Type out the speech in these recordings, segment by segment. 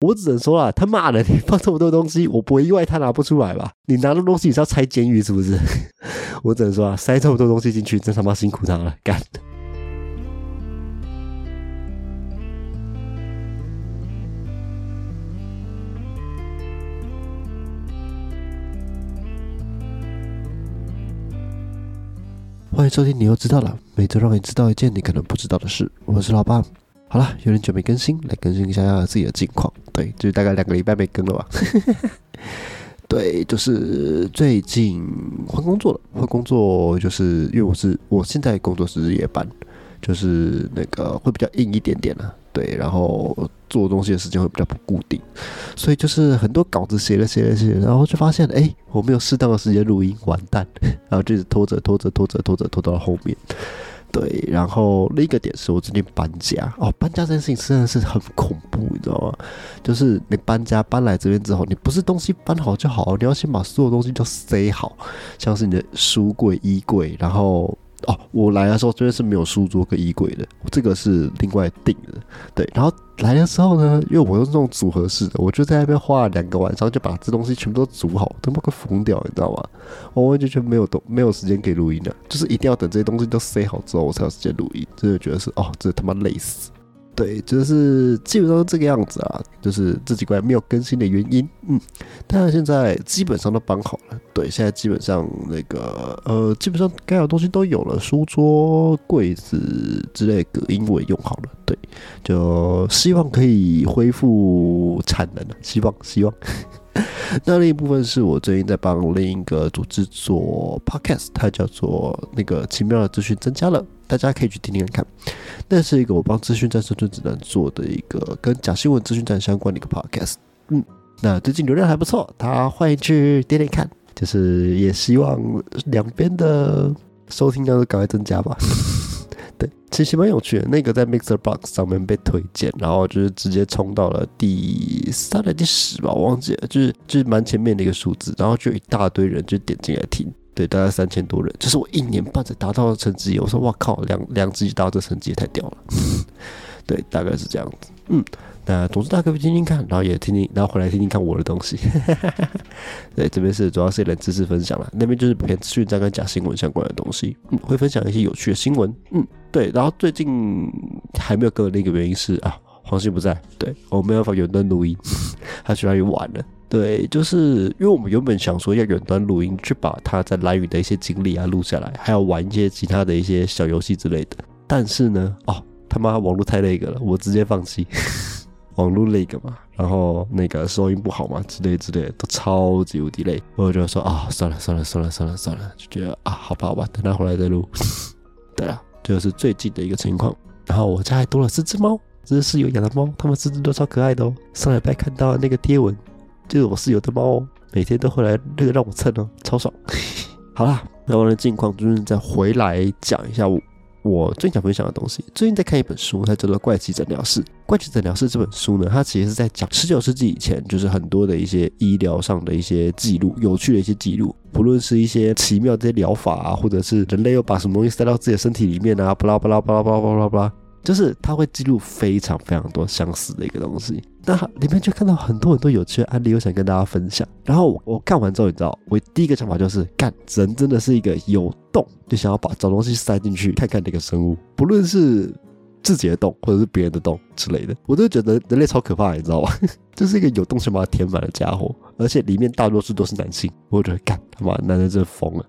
我只能说啊，他妈的，你放这么多东西，我不会意外他拿不出来吧？你拿的东西你是要拆监狱是不是？我只能说啊，塞这么多东西进去，真他妈辛苦他了，干。欢迎收听，你又知道了，每周让你知道一件你可能不知道的事。我是老爸。好了，有点久没更新，来更新一下自己的近况。对，就是大概两个礼拜没更了吧。对，就是最近换工作了，换工作就是因为我是我现在工作是日夜班，就是那个会比较硬一点点了。对，然后做东西的时间会比较不固定，所以就是很多稿子写了写了写，然后就发现哎，我没有适当的时间录音，完蛋，然后就是拖着拖着拖着拖着拖到了后面。对，然后另一个点是我最近搬家哦，搬家这件事情真的是很恐怖，你知道吗？就是你搬家搬来这边之后，你不是东西搬好就好，你要先把所有东西都塞好，像是你的书柜、衣柜，然后。哦，我来的时候这边是没有书桌跟衣柜的，这个是另外定的。对，然后来的时候呢，因为我用这种组合式的，我就在那边花了两个晚上，就把这东西全部都组好，他妈快疯掉，你知道吗？我完全全没有东没有时间给录音的，就是一定要等这些东西都塞好之后，我才有时间录音。真的觉得是哦，这他妈累死。对，就是基本上这个样子啊，就是这几关没有更新的原因。嗯，但是现在基本上都搬好了。对，现在基本上那个呃，基本上该有的东西都有了，书桌、柜子之类隔音我也用好了。对，就希望可以恢复产能了，希望希望。那另一部分是我最近在帮另一个组织做 podcast，它叫做那个奇妙的资讯增加了，大家可以去听听看。那是一个我帮资讯站生存指南做的一个跟假新闻资讯站相关的一个 podcast。嗯，那最近流量还不错，大家欢迎去点点看，就是也希望两边的收听量都赶快增加吧。对，其实蛮有趣的。那个在 Mixer Box 上面被推荐，然后就是直接冲到了第三、第十吧，我忘记了，就是就是蛮前面的一个数字，然后就一大堆人就点进来听。对，大概三千多人，就是我一年半才达到的成绩。我说哇靠，两两集达到这成绩也太屌了。对，大概是这样子。嗯。那总之大家可以听听看，然后也听听，然后回来听听看我的东西。对，这边是主要是一点知识分享了，那边就是偏资讯站跟假新闻相关的东西。嗯，会分享一些有趣的新闻。嗯，对。然后最近还没有更的一个原因是啊，黄信不在，对我没办法远端录音，他去哪里玩了？对，就是因为我们原本想说要远端录音，去把他在蓝屿的一些经历啊录下来，还要玩一些其他的一些小游戏之类的。但是呢，哦，他妈网络太那个了，我直接放弃。网络那个嘛，然后那个收音不好嘛，之类之类的都超级无敌累。我就说啊，算了算了算了算了算了，就觉得啊，好吧好吧，等他回来再录。对啊，这就是最近的一个情况。然后我家还多了四只猫，这是室友养的猫，它们四只都超可爱的哦。上礼拜看到那个贴文，就是我室友的猫哦，每天都会来那个让我蹭哦，超爽。好啦，那我的近况就是再回来讲一下我。我最想分享的东西，最近在看一本书，它叫做《怪奇诊疗室》。《怪奇诊疗室》这本书呢，它其实是在讲十九世纪以前，就是很多的一些医疗上的一些记录，有趣的一些记录，不论是一些奇妙这些疗法啊，或者是人类又把什么东西塞到自己的身体里面啊，巴拉巴拉巴拉巴拉巴拉巴拉。就是它会记录非常非常多相似的一个东西，那里面就看到很多很多有趣的案例，我想跟大家分享。然后我看完之后，你知道，我第一个想法就是，干人真的是一个有洞就想要把找东西塞进去看看那个生物，不论是自己的洞或者是别人的洞之类的，我都觉得人类超可怕，你知道吗？就是一个有洞想把它填满的家伙，而且里面大多数都是男性，我觉得干他妈男人真疯了。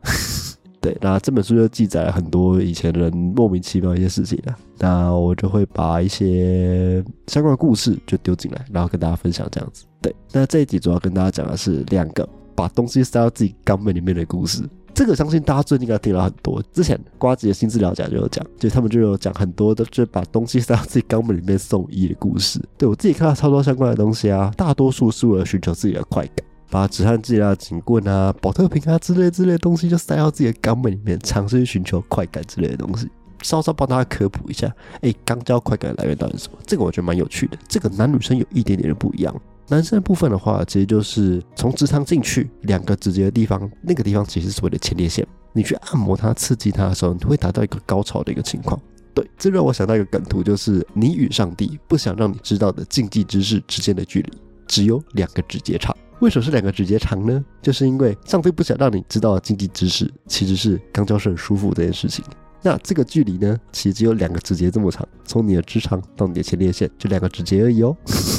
对，那这本书就记载了很多以前人莫名其妙一些事情啊。那我就会把一些相关的故事就丢进来，然后跟大家分享这样子。对，那这一集主要跟大家讲的是两个把东西塞到自己肛门里面的故事。这个相信大家最近应该听了很多。之前瓜子的新治疗家就有讲，就他们就有讲很多的，就是把东西塞到自己肛门里面送医的故事。对我自己看到超多相关的东西啊，大多数是为了寻求自己的快感。把止汗剂啊、警棍啊、保特瓶啊之类之类的东西，就塞到自己的肛门里面，尝试寻求快感之类的东西。稍稍帮大家科普一下，哎，肛交快感来源到底是什么？这个我觉得蛮有趣的。这个男女生有一点点的不一样。男生的部分的话，其实就是从直肠进去两个直接的地方，那个地方其实是所谓的前列腺。你去按摩它、刺激它的时候，你会达到一个高潮的一个情况。对，这让我想到一个梗图，就是你与上帝不想让你知道的禁忌知识之间的距离只有两个指节差。为什么是两个指节长呢？就是因为上帝不想让你知道的禁忌知识其实是肛交是很舒服这件事情。那这个距离呢，其实只有两个指节这么长，从你的直肠到你的前列腺就两个指节而已哦。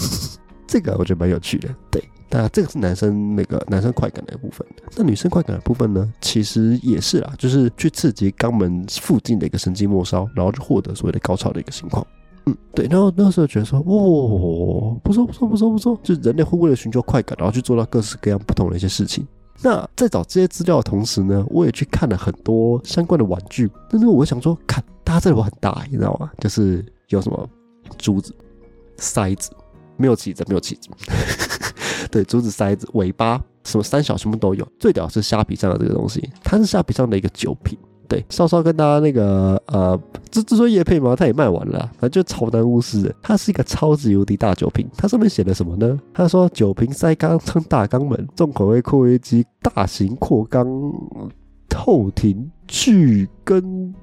这个我觉得蛮有趣的。对，那这个是男生那个男生快感的部分。那女生快感的部分呢，其实也是啦，就是去刺激肛门附近的一个神经末梢，然后就获得所谓的高潮的一个情况。嗯，对。然后那时候觉得说，哇，不错不错不错不错，就人类会为了寻求快感，然后去做到各式各样不同的一些事情。那在找这些资料的同时呢，我也去看了很多相关的玩具。但是我想说，看它这里很大，你知道吗？就是有什么珠子、塞子，没有起子，没有起子。对，珠子、塞子、尾巴，什么三小什么都有。最屌是虾皮上的这个东西，它是虾皮上的一个酒瓶。对，稍稍跟大家那个呃，这这说叶配嘛，它也卖完了，反正就超难无视的。它是一个超级无敌大酒瓶，它上面写的什么呢？他说酒瓶塞缸撑大缸门，重口味扩约机，大型扩缸，透停巨根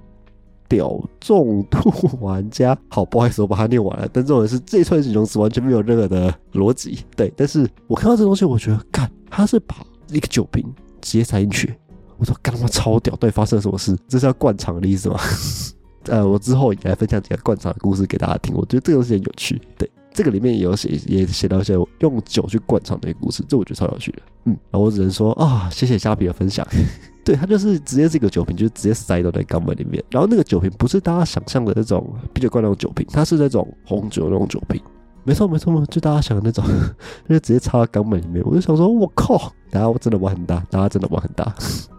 屌重度玩家。好，不好意思，我把它念完了。但重点是这一串形容词完全没有任何的逻辑。对，但是我看到这东西，我觉得，干他是把一个酒瓶直接塞进去。我说干他妈超屌！对，发生了什么事？这是要灌肠的意思吗？呃，我之后也来分享几个灌肠的故事给大家听。我觉得这个东西很有趣。对，这个里面也有写，也写到一些用酒去灌肠的一个故事，这我觉得超有趣的。嗯，然后我只能说啊，谢谢虾皮的分享。对，它就是直接是一个酒瓶，就是直接塞到那肛门里面。然后那个酒瓶不是大家想象的那种啤酒罐那种酒瓶，它是那种红酒那种酒瓶。没错没错，就大家想的那种，就直接插到肛门里面。我就想说，我靠，大家真的玩很大，大家真的玩很大。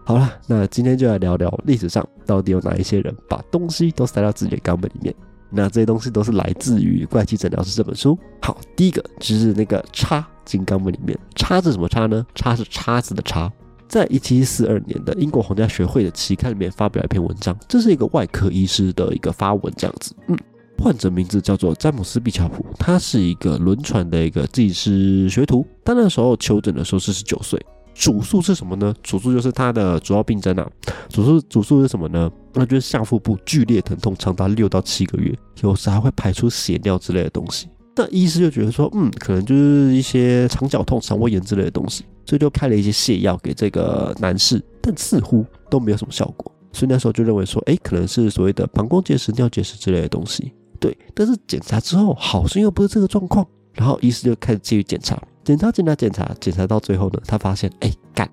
好了，那今天就来聊聊历史上到底有哪一些人把东西都塞到自己的肛门里面。那这些东西都是来自于《怪奇诊疗室》这本书。好，第一个就是那个插进肛门里面，插是什么插呢？插是叉子的插。在一七四二年的英国皇家学会的期刊里面发表了一篇文章，这是一个外科医师的一个发文，这样子，嗯。患者名字叫做詹姆斯·毕乔普，他是一个轮船的一个技师学徒。他那时候求诊的时候是十九岁，主诉是什么呢？主诉就是他的主要病症啊。主诉主诉是什么呢？那就是下腹部剧烈疼痛，长达六到七个月，有时还会排出血尿之类的东西。那医师就觉得说，嗯，可能就是一些肠绞痛、肠胃炎之类的东西，所以就开了一些泻药给这个男士，但似乎都没有什么效果。所以那时候就认为说，哎，可能是所谓的膀胱结石、尿结石之类的东西。对，但是检查之后好像又不是这个状况，然后医师就开始继续检查，检查检查检查，检查到最后呢，他发现，哎，干，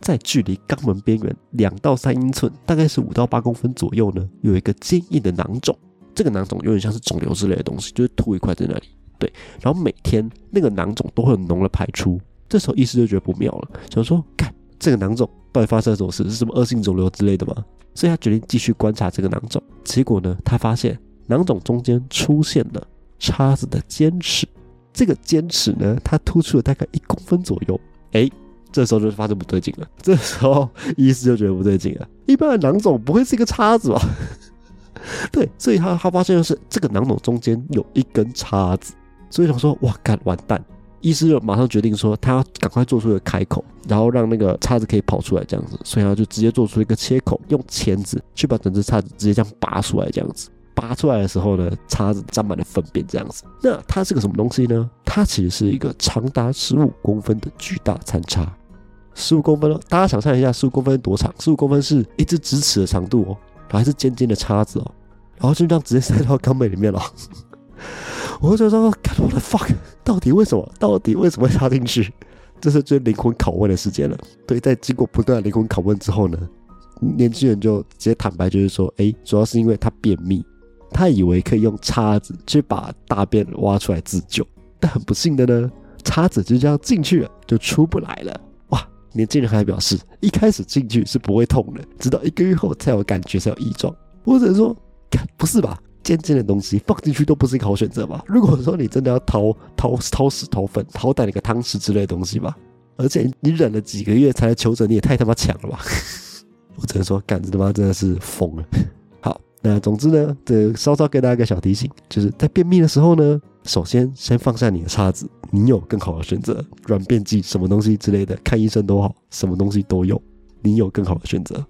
在距离肛门边缘两到三英寸，大概是五到八公分左右呢，有一个坚硬的囊肿，这个囊肿有点像是肿瘤之类的东西，就是凸一块在那里。对，然后每天那个囊肿都会有浓的排出，这时候医师就觉得不妙了，想说，干，这个囊肿到底发生了什么事？是什么恶性肿瘤之类的吗？所以他决定继续观察这个囊肿，结果呢，他发现。囊肿中间出现了叉子的尖齿，这个尖齿呢，它突出了大概一公分左右。哎，这时候就发现不对劲了。这时候医师就觉得不对劲了。一般的囊肿不会是一个叉子吧？对，所以他他发现的是这个囊肿中间有一根叉子，所以想说哇，干完蛋！医师就马上决定说，他要赶快做出一个开口，然后让那个叉子可以跑出来这样子，所以他就直接做出一个切口，用钳子去把整只叉子直接这样拔出来这样子。拔出来的时候呢，叉子沾满了粪便，这样子。那它是个什么东西呢？它其实是一个长达十五公分的巨大残叉，十五公分哦。大家想象一下，十五公分多长？十五公分是一只直尺的长度哦，还是尖尖的叉子哦，然后就这样直接塞到肛门里面了。我就说，我的 fuck，到底为什么？到底为什么会插进去？这是最灵魂拷问的时间了。对，在经过不断灵魂拷问之后呢，年轻人就直接坦白，就是说，哎，主要是因为他便秘。他以为可以用叉子去把大便挖出来自救，但很不幸的呢，叉子就这样进去了，就出不来了。哇！年轻人还表示，一开始进去是不会痛的，直到一个月后才有感觉，才有异状。我只能说，不是吧？尖尖的东西放进去都不是一个好选择吧？如果说你真的要掏掏掏屎掏粪，好歹那个汤匙之类的东西吧。而且你忍了几个月才来求诊，你也太他妈强了吧！我只能说，干子他妈真的是疯了。那总之呢，这稍稍给大家一个小提醒，就是在便秘的时候呢，首先先放下你的叉子，你有更好的选择，软便剂什么东西之类的，看医生都好，什么东西都有，你有更好的选择。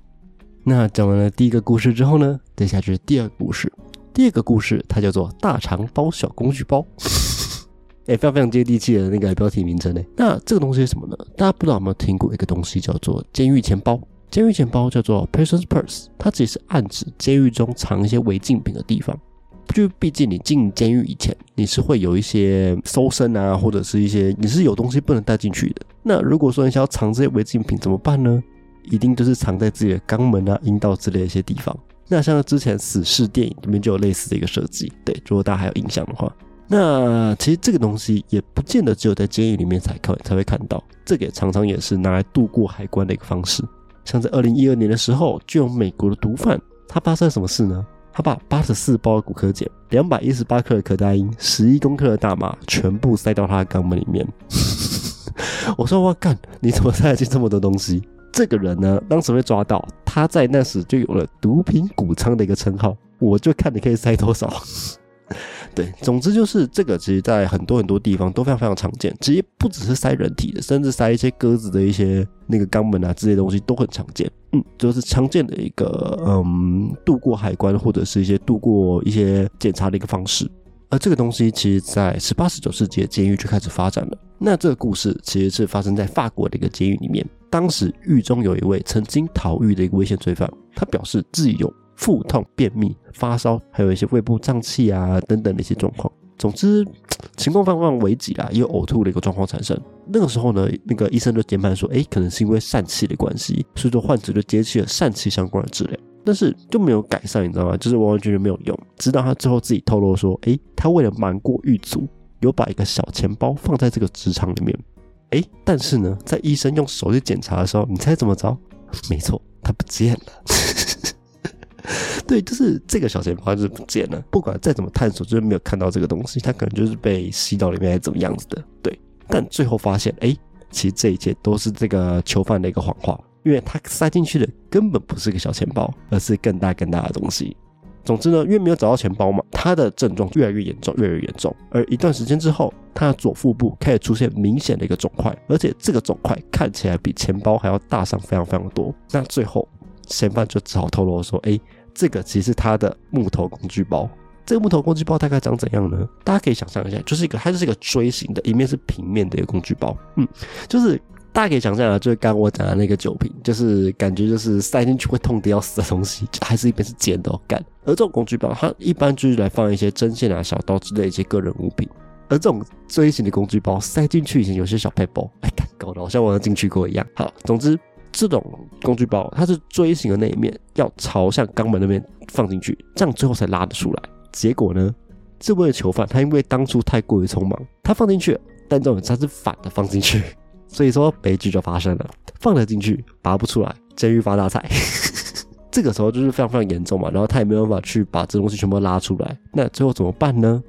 那讲完了第一个故事之后呢，接下去是第二个故事。第二个故事它叫做“大肠包小工具包”，哎，非常非常接地气的那个标题名称呢。那这个东西是什么呢？大家不知道有没有听过一个东西叫做监狱钱包？监狱钱包叫做 person's purse，它其实是暗指监狱中藏一些违禁品的地方。就毕竟你进监狱以前，你是会有一些搜身啊，或者是一些你是有东西不能带进去的。那如果说你想要藏这些违禁品怎么办呢？一定就是藏在自己的肛门啊、阴道之类的一些地方。那像之前死侍电影里面就有类似的一个设计，对，如果大家还有印象的话，那其实这个东西也不见得只有在监狱里面才看才会看到，这个也常常也是拿来度过海关的一个方式。像在二零一二年的时候，就有美国的毒贩，他发生了什么事呢？他把八十四包骨科碱、两百一十八克的可待因、十一公克的大麻全部塞到他的肛门里面。我说我干，你怎么塞得进这么多东西？这个人呢，当时被抓到，他在那时就有了“毒品谷仓”的一个称号。我就看你可以塞多少。对，总之就是这个，其实在很多很多地方都非常非常常见。其实不只是塞人体的，甚至塞一些鸽子的一些那个肛门啊这些东西都很常见。嗯，就是常见的一个嗯度过海关或者是一些度过一些检查的一个方式。而这个东西其实，在十八、十九世纪的监狱就开始发展了。那这个故事其实是发生在法国的一个监狱里面。当时狱中有一位曾经逃狱的一个危险罪犯，他表示自己有腹痛、便秘、发烧，还有一些胃部胀气啊等等的一些状况。总之，情况非常危急啊，也有呕吐的一个状况产生。那个时候呢，那个医生就研判说，哎，可能是因为疝气的关系，所以说患者就接起了疝气相关的治疗。但是就没有改善，你知道吗？就是完完全全没有用。直到他最后自己透露说：“诶，他为了瞒过狱卒，有把一个小钱包放在这个职场里面。诶，但是呢，在医生用手去检查的时候，你猜怎么着？没错，它不见了。对，就是这个小钱包就是不见了。不管再怎么探索，就是没有看到这个东西。他可能就是被吸到里面，还是怎么样子的。对，但最后发现，诶，其实这一切都是这个囚犯的一个谎话。”因为他塞进去的根本不是个小钱包，而是更大更大的东西。总之呢，因为没有找到钱包嘛，他的症状越来越严重，越来越严重。而一段时间之后，他的左腹部开始出现明显的一个肿块，而且这个肿块看起来比钱包还要大上非常非常多。那最后，嫌犯就只好透露说：“哎，这个其实是他的木头工具包。这个木头工具包大概长怎样呢？大家可以想象一下，就是一个它就是一个锥形的，一面是平面的一个工具包。嗯，就是。大家可以想象啊，就是刚我讲的那个酒瓶，就是感觉就是塞进去会痛得要死的东西，还是一边是尖的干。而这种工具包，它一般就是来放一些针线啊、小刀之类一些个人物品。而这种锥形的工具包塞进去以前，有些小配包，哎，搞得好像我有进去过一样。好，总之这种工具包它是锥形的那一面要朝向肛门那边放进去，这样最后才拉得出来。结果呢，这位囚犯他因为当初太过于匆忙，他放进去了，但这种他是反的放进去。所以说悲剧就发生了，放了进去拔不出来，监狱发大财。这个时候就是非常非常严重嘛，然后他也没有办法去把这东西全部拉出来，那最后怎么办呢？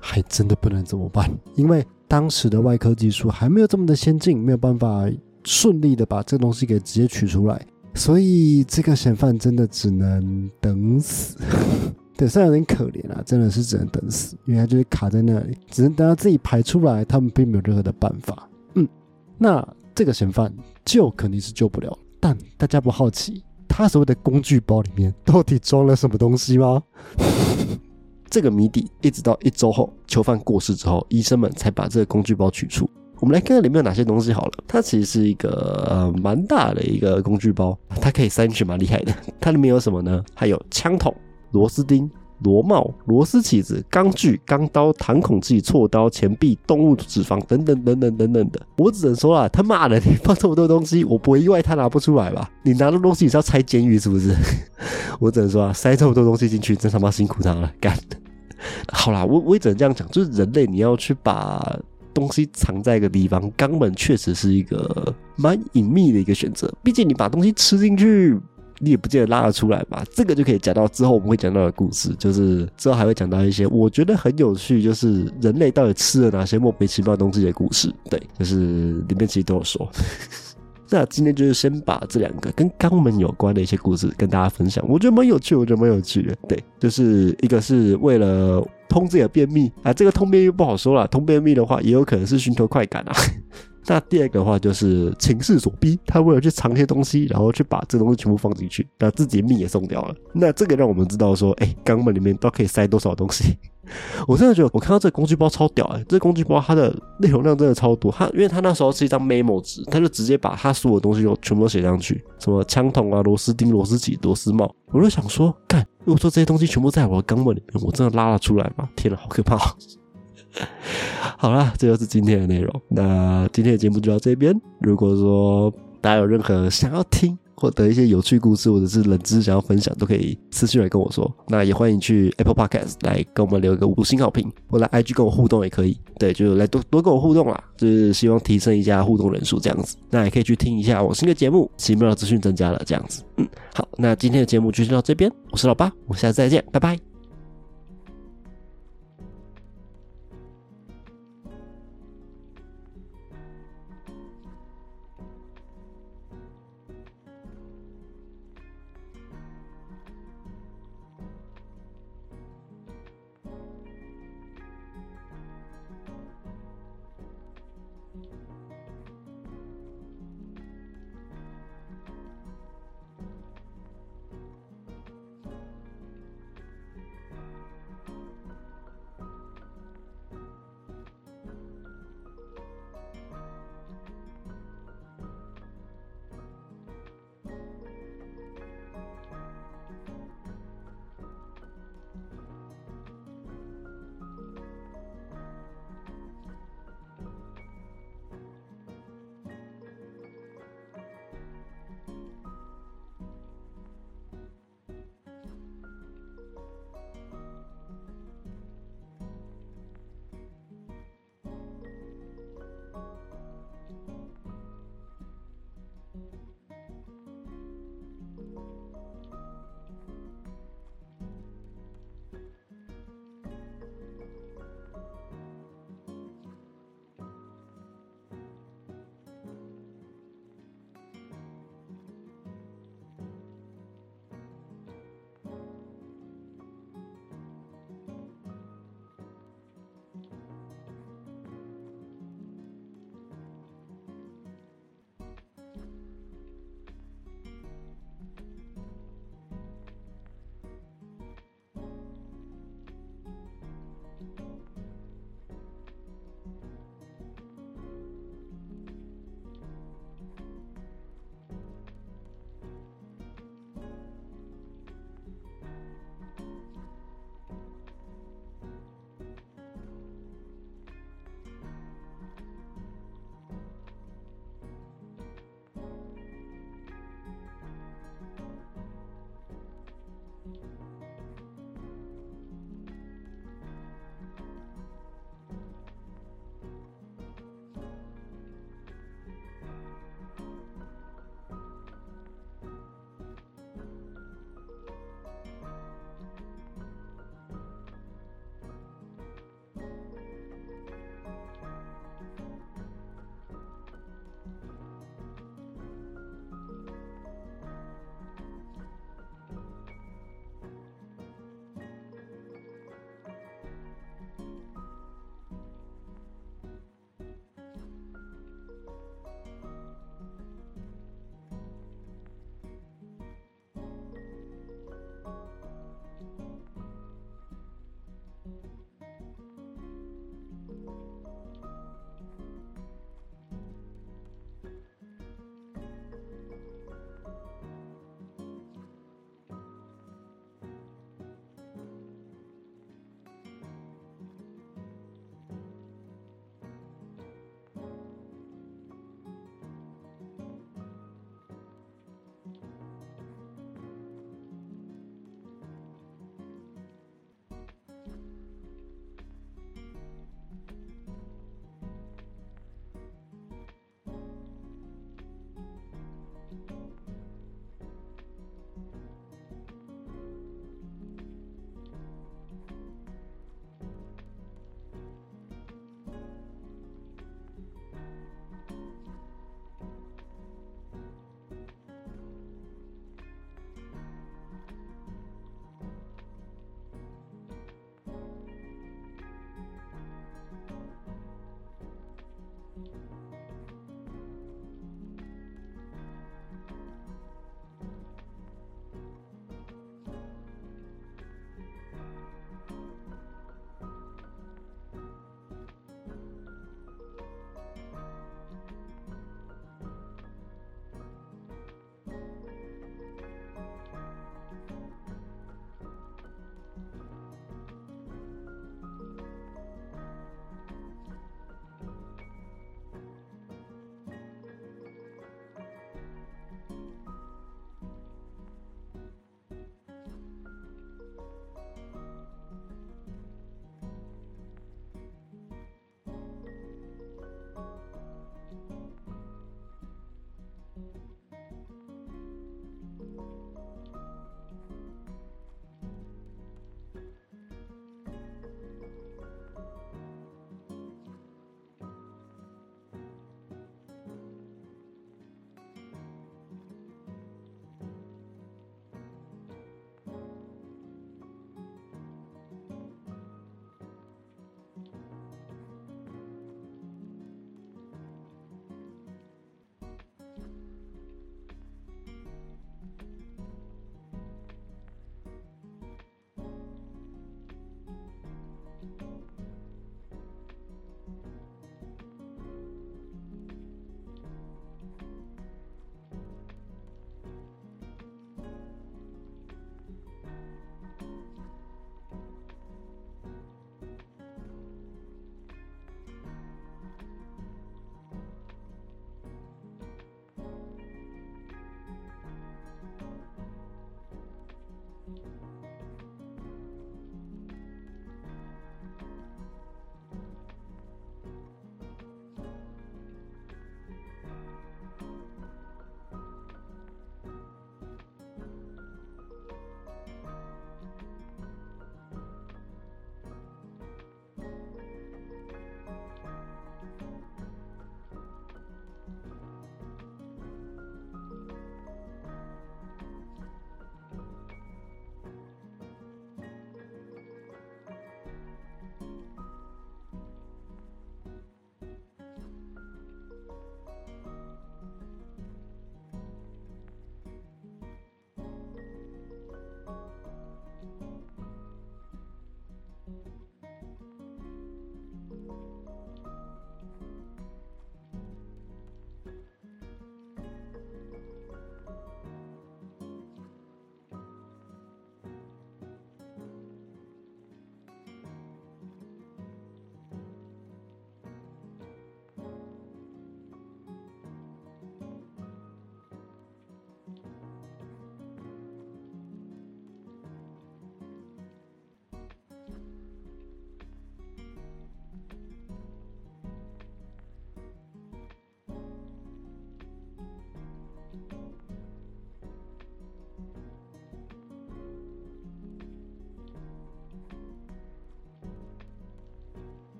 还真的不能怎么办，因为当时的外科技术还没有这么的先进，没有办法顺利的把这个东西给直接取出来，所以这个嫌犯真的只能等死。对，虽然有点可怜啊，真的是只能等死，因为他就是卡在那里，只能等他自己排出来，他们并没有任何的办法。嗯那这个嫌犯救肯定是救不了，但大家不好奇他所谓的工具包里面到底装了什么东西吗？这个谜底一直到一周后囚犯过世之后，医生们才把这个工具包取出。我们来看看里面有哪些东西好了。它其实是一个呃蛮大的一个工具包，它可以塞进去蛮厉害的。它里面有什么呢？还有枪筒、螺丝钉。螺帽、螺丝起子、钢锯、钢刀、弹孔器、锉刀、钱币、动物脂肪等等等等等等的，我只能说啊，他妈的，你放这么多东西，我不会意外他拿不出来吧？你拿的东西你是要拆监狱是不是？我只能说啊，塞这么多东西进去，真他妈辛苦他了，干。好啦，我我也只能这样讲，就是人类你要去把东西藏在一个地方，肛门确实是一个蛮隐秘的一个选择，毕竟你把东西吃进去。你也不见得拉得出来吧？这个就可以讲到之后我们会讲到的故事，就是之后还会讲到一些我觉得很有趣，就是人类到底吃了哪些莫名其妙东西的故事。对，就是里面其实都有说。那今天就是先把这两个跟肛门有关的一些故事跟大家分享，我觉得蛮有趣，我觉得蛮有趣的。对，就是一个是为了通自己的便秘啊，这个通便秘不好说了，通便秘的话也有可能是寻求快感啊。那第二个的话就是情势所逼，他为了去藏一些东西，然后去把这东西全部放进去，那自己的命也送掉了。那这个让我们知道说，哎，肛门里面都可以塞多少东西。我真的觉得，我看到这个工具包超屌哎！这工具包它的内容量真的超多，它因为它那时候是一张 memo 纸，它就直接把它所有东西都全部都写上去，什么枪筒啊、螺丝钉、螺丝起、螺丝帽。我就想说，干，如果说这些东西全部在我的肛门里面，我真的拉得出来吗？天呐，好可怕！好了，这就是今天的内容。那今天的节目就到这边。如果说大家有任何想要听，或得一些有趣故事或者是冷知识想要分享，都可以私信来跟我说。那也欢迎去 Apple Podcast 来跟我们留一个五星好评，或来 IG 跟我互动也可以。对，就来多多跟我互动啦，就是希望提升一下互动人数这样子。那也可以去听一下我新的节目，奇妙的资讯增加了这样子。嗯，好，那今天的节目就先到这边。我是老八，我们下次再见，拜拜。